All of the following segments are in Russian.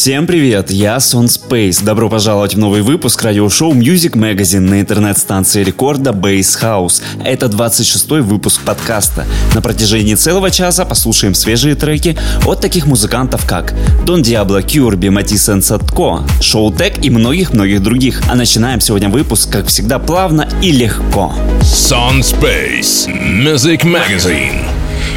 Всем привет, я Сон Space. Добро пожаловать в новый выпуск радиошоу Music Magazine на интернет-станции рекорда Base House. Это 26-й выпуск подкаста. На протяжении целого часа послушаем свежие треки от таких музыкантов, как Don Diablo, Кюрби, Матисон Садко, Шоу Тек и многих-многих других. А начинаем сегодня выпуск, как всегда, плавно и легко. Sun Space Music Magazine.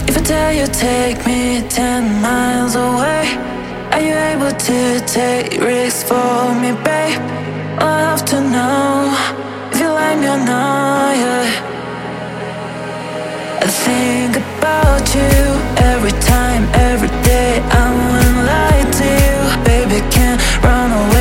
If I tell you take me 10 miles away Are you able to take risks for me, babe? I have to know if you like me or not, yeah. I think about you every time, every day. I won't lie to you, baby. Can't run away.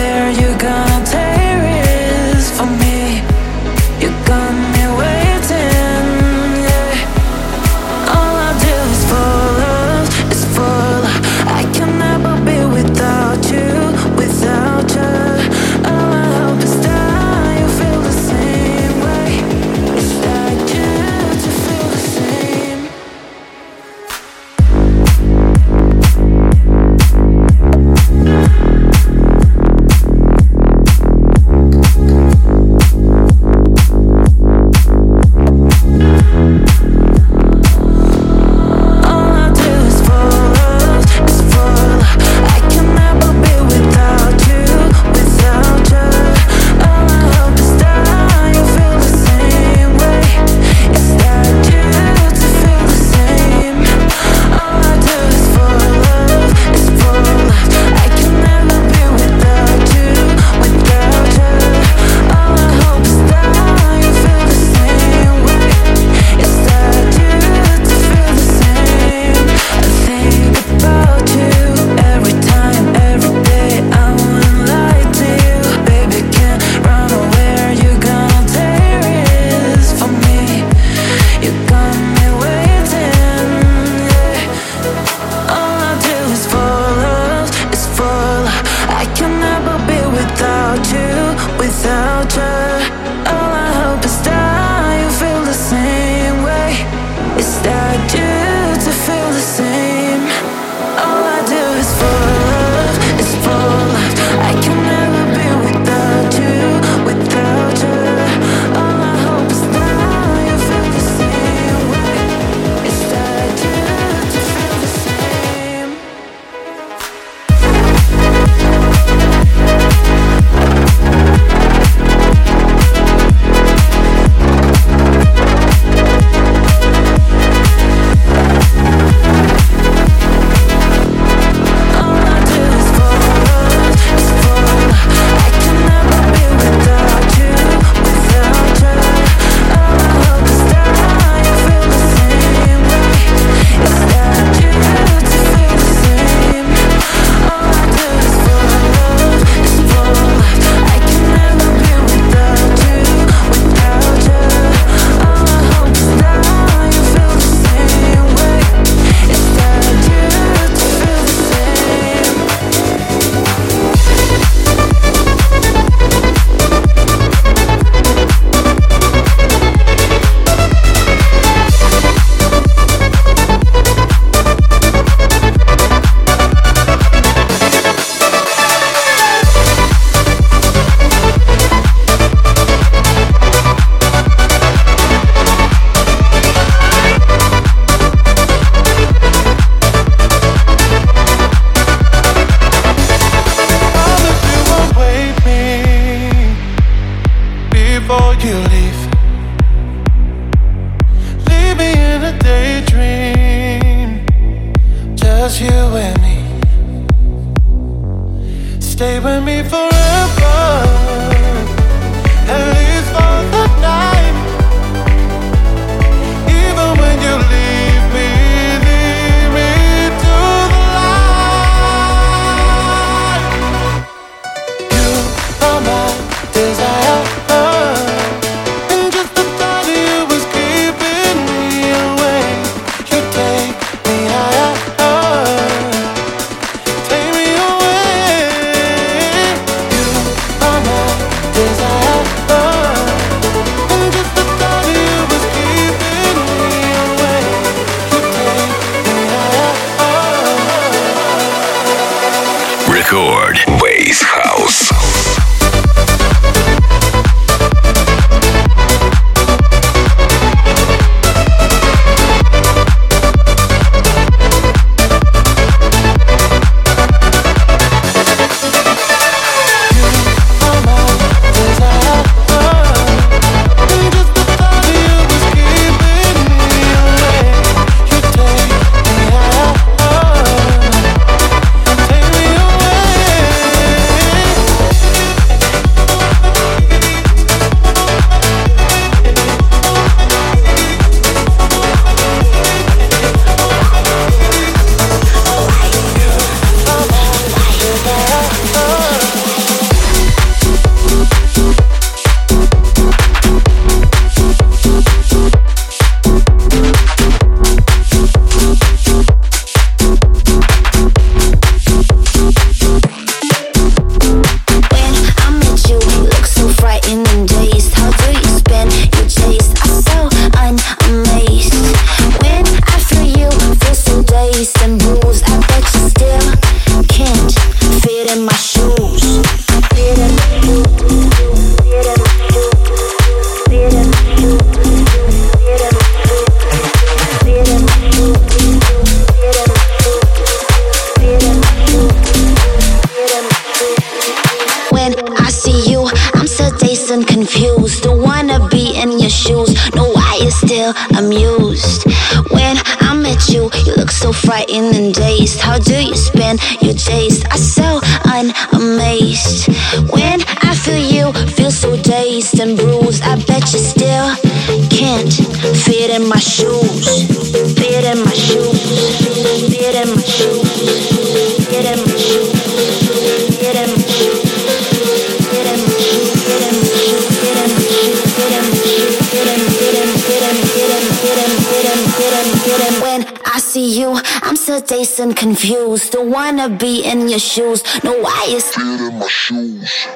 and when I see you. I'm sedated and confused. Don't wanna be in your shoes. No, I is in my shoes.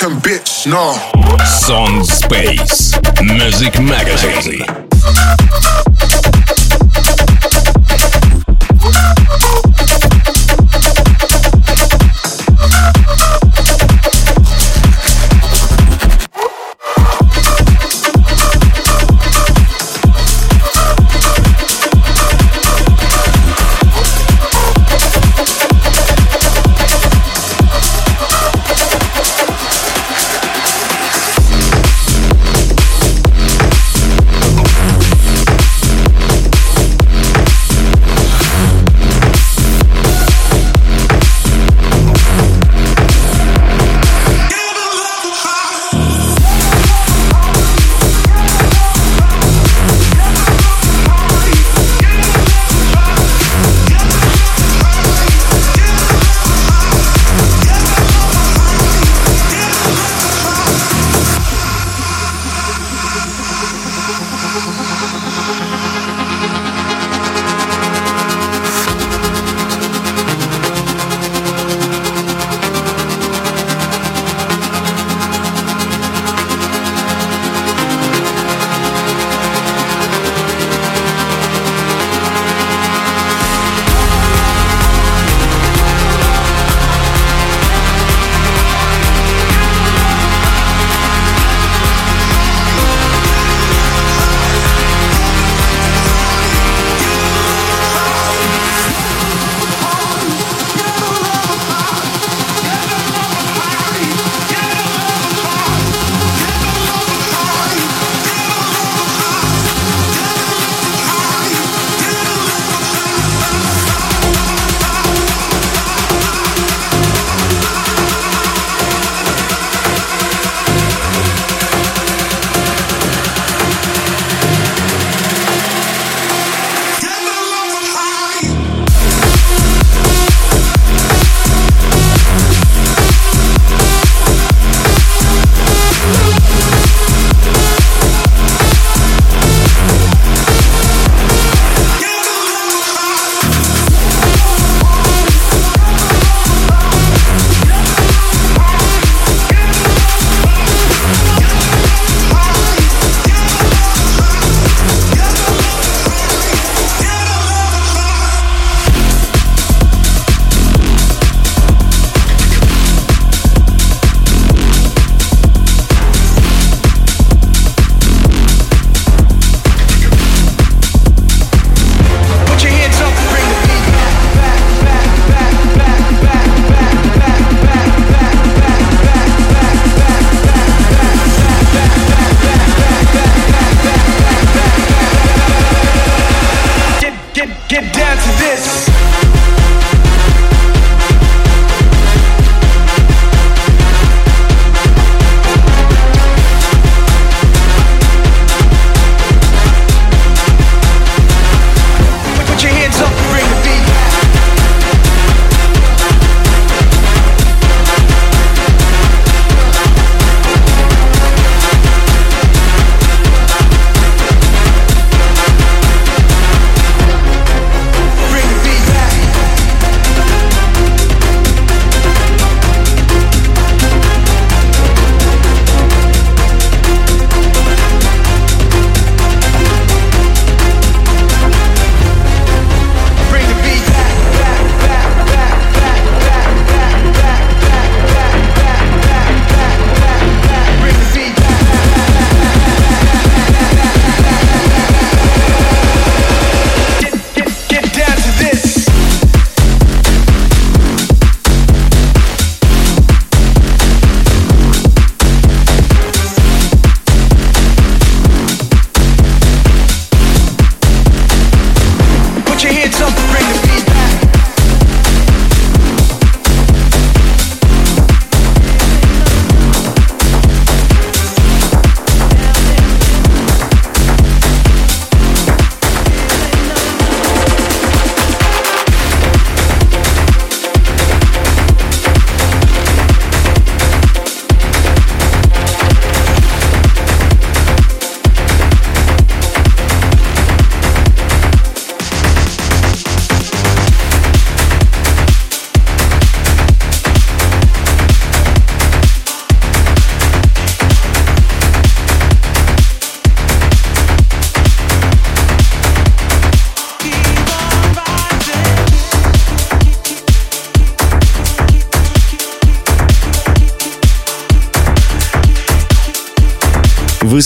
Hamilton, bitch, no. Sound Space Music Magazine.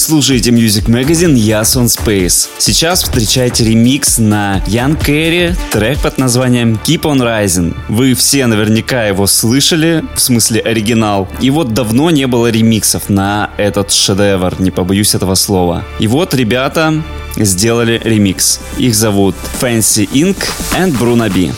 Слушаете Music Magazine, я Сон Space. Сейчас встречаете ремикс на Ян Керри, трек под названием Keep on Rising. Вы все наверняка его слышали, в смысле оригинал. И вот давно не было ремиксов на этот шедевр, не побоюсь этого слова. И вот ребята сделали ремикс. Их зовут Fancy Inc. and Bruno B.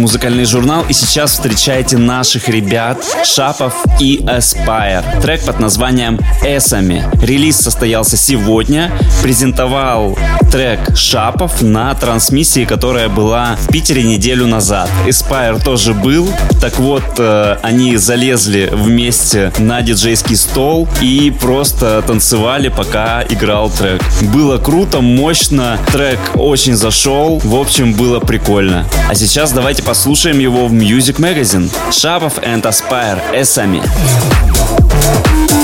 музыкальный журнал, и сейчас встречайте наших ребят Шапов и Aspire. Трек под названием «Эсами». Релиз состоялся сегодня. Презентовал трек Шапов на трансмиссии, которая была в Питере неделю назад. Aspire тоже был. Так вот, э, они залезли вместе на диджейский стол и просто танцевали, пока играл трек. Было круто, мощно, трек очень зашел. В общем, было прикольно. А сейчас давайте послушаем его в Music Magazine. Шапов and Aspire Эсами. Рекорд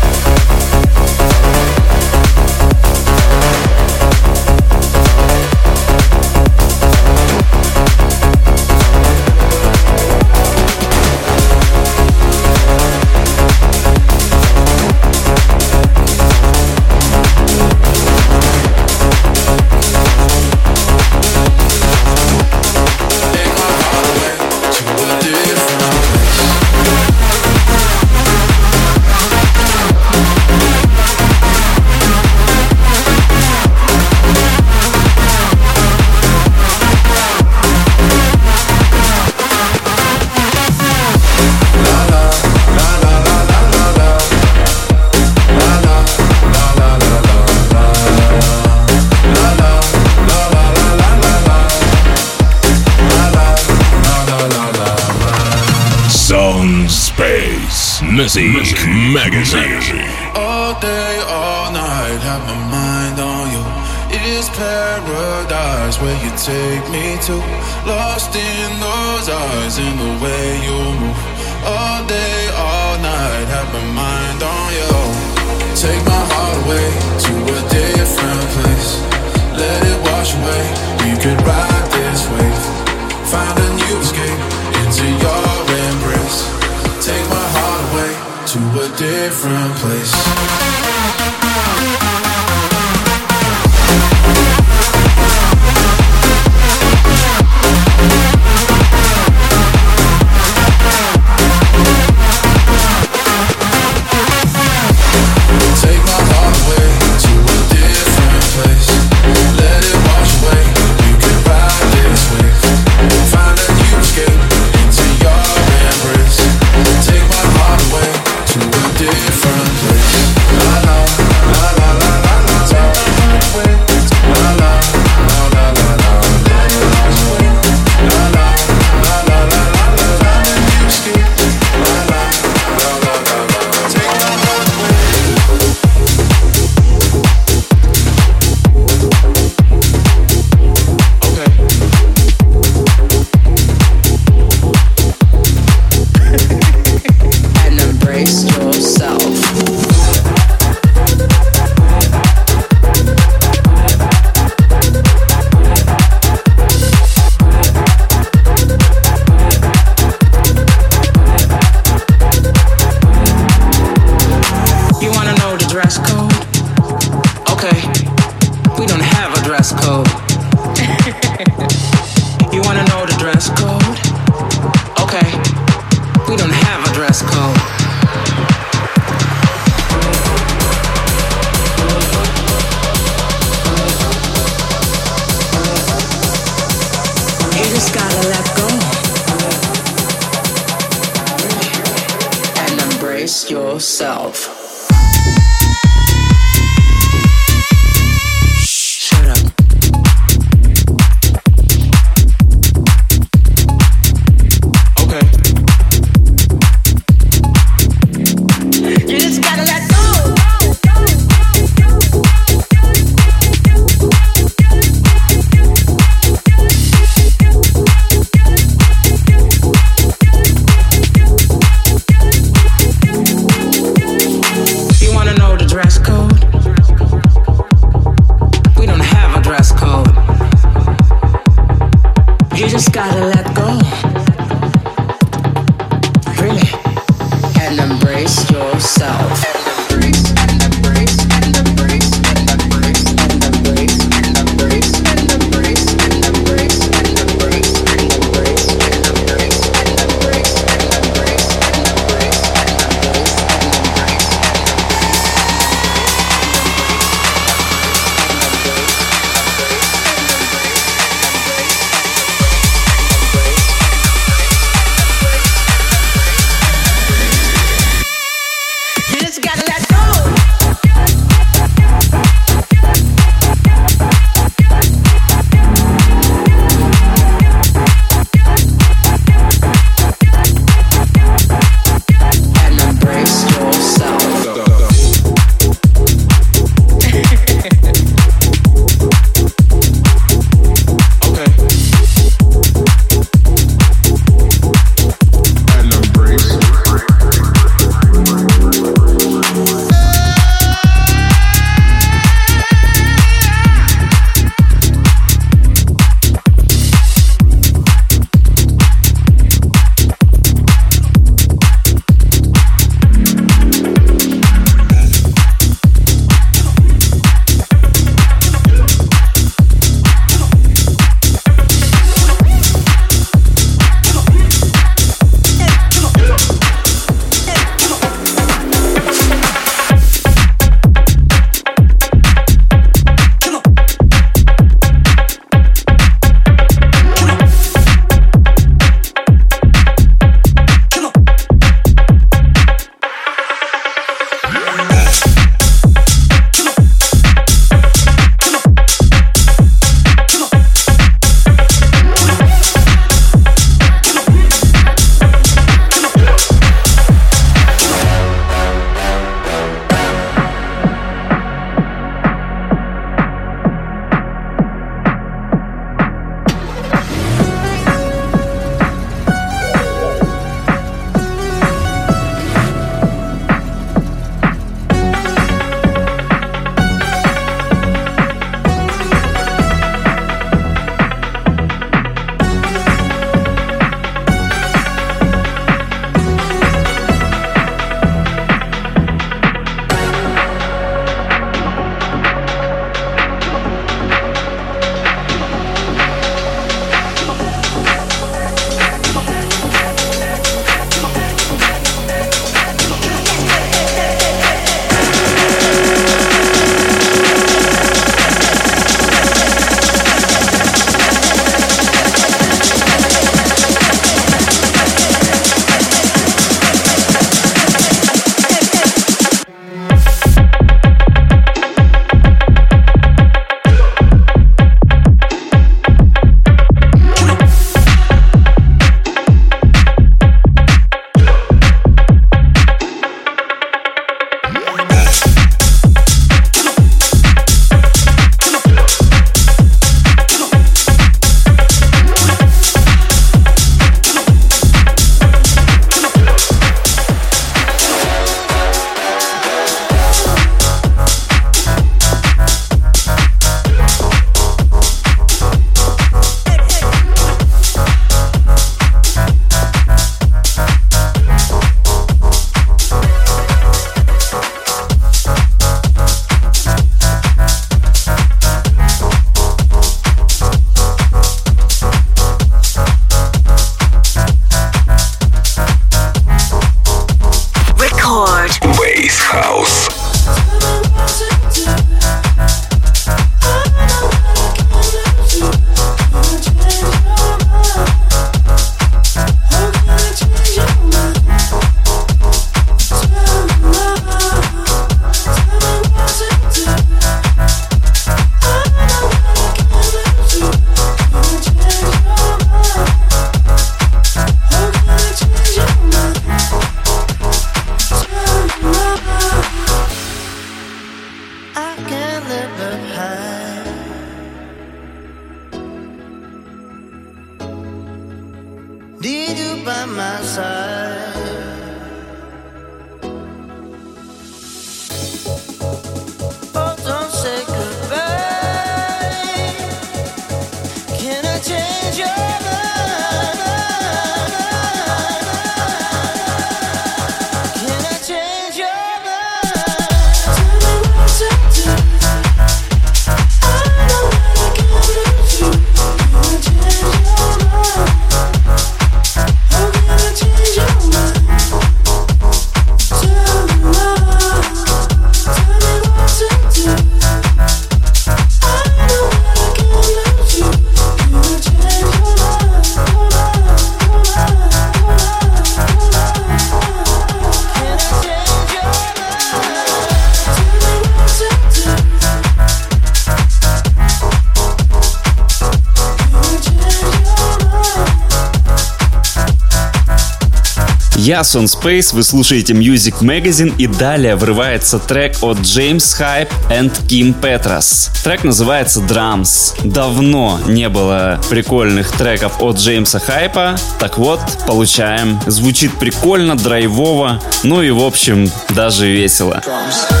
Я Сон Space, вы слушаете Music Magazine и далее врывается трек от James Hype and Kim Petras. Трек называется Drums. Давно не было прикольных треков от Джеймса Хайпа. Так вот, получаем. Звучит прикольно, драйвово, ну и в общем даже весело. Drums.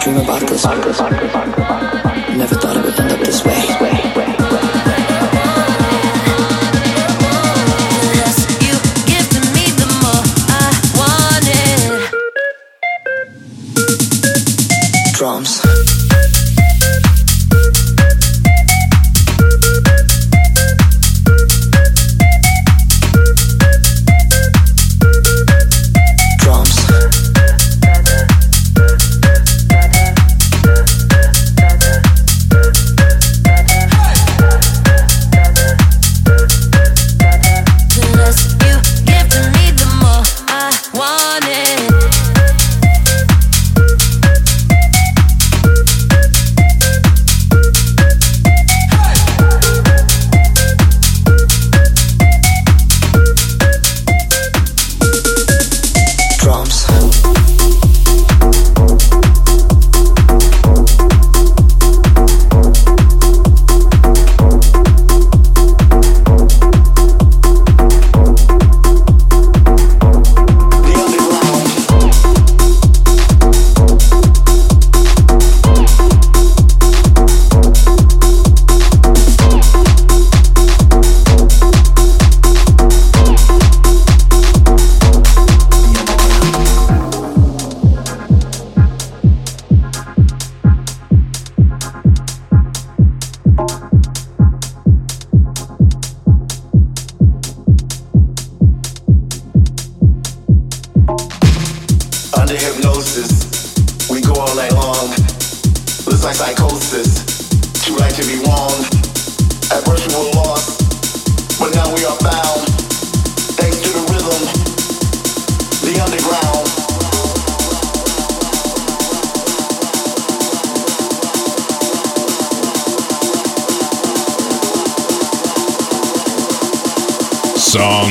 dream about this. Never thought I would.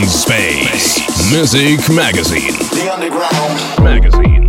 Space Music Magazine. The Underground Magazine.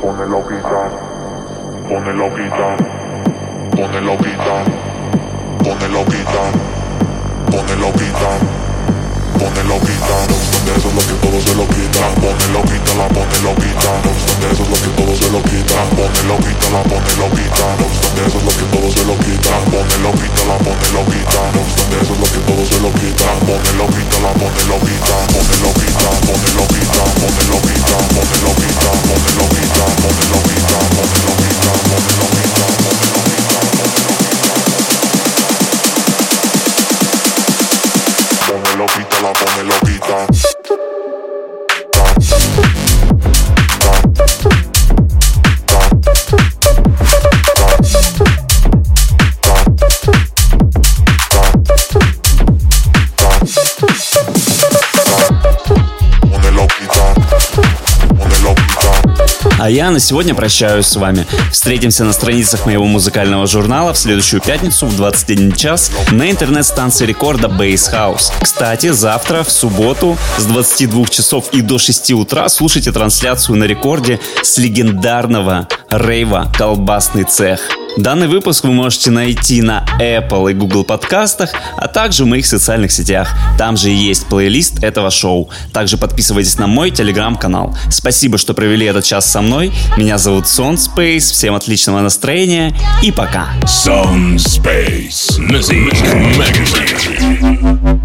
Pone loquita, pone loquita, pone loquita, pone loquita, pone loquita, pone loquita, no eso es lo que todo se lo quita, pone loquita, la pone loquita, no eso es lo que todo se lo quita, pone loquita, la pone loquita, no eso es lo que todo se lo quita, pone loquita, la pone loquita, no eso es lo que todo se lo quita, pone loquita, la pone loquita, pone loquita, pone loquita, pone loquita, pone loquita, pone loquita, pone loquita, pone loquita, pone loquita, pone loquita, la pone loquita. А я на сегодня прощаюсь с вами. Встретимся на страницах моего музыкального журнала в следующую пятницу в 21 час на интернет-станции рекорда Base House. Кстати, завтра, в субботу, с 22 часов и до 6 утра слушайте трансляцию на рекорде с легендарного рейва «Колбасный цех». Данный выпуск вы можете найти на Apple и Google подкастах, а также в моих социальных сетях. Там же есть плейлист этого шоу. Также подписывайтесь на мой телеграм-канал. Спасибо, что провели этот час со мной. Меня зовут Сон Space. Всем отличного настроения и пока. Sound Space Music Magazine.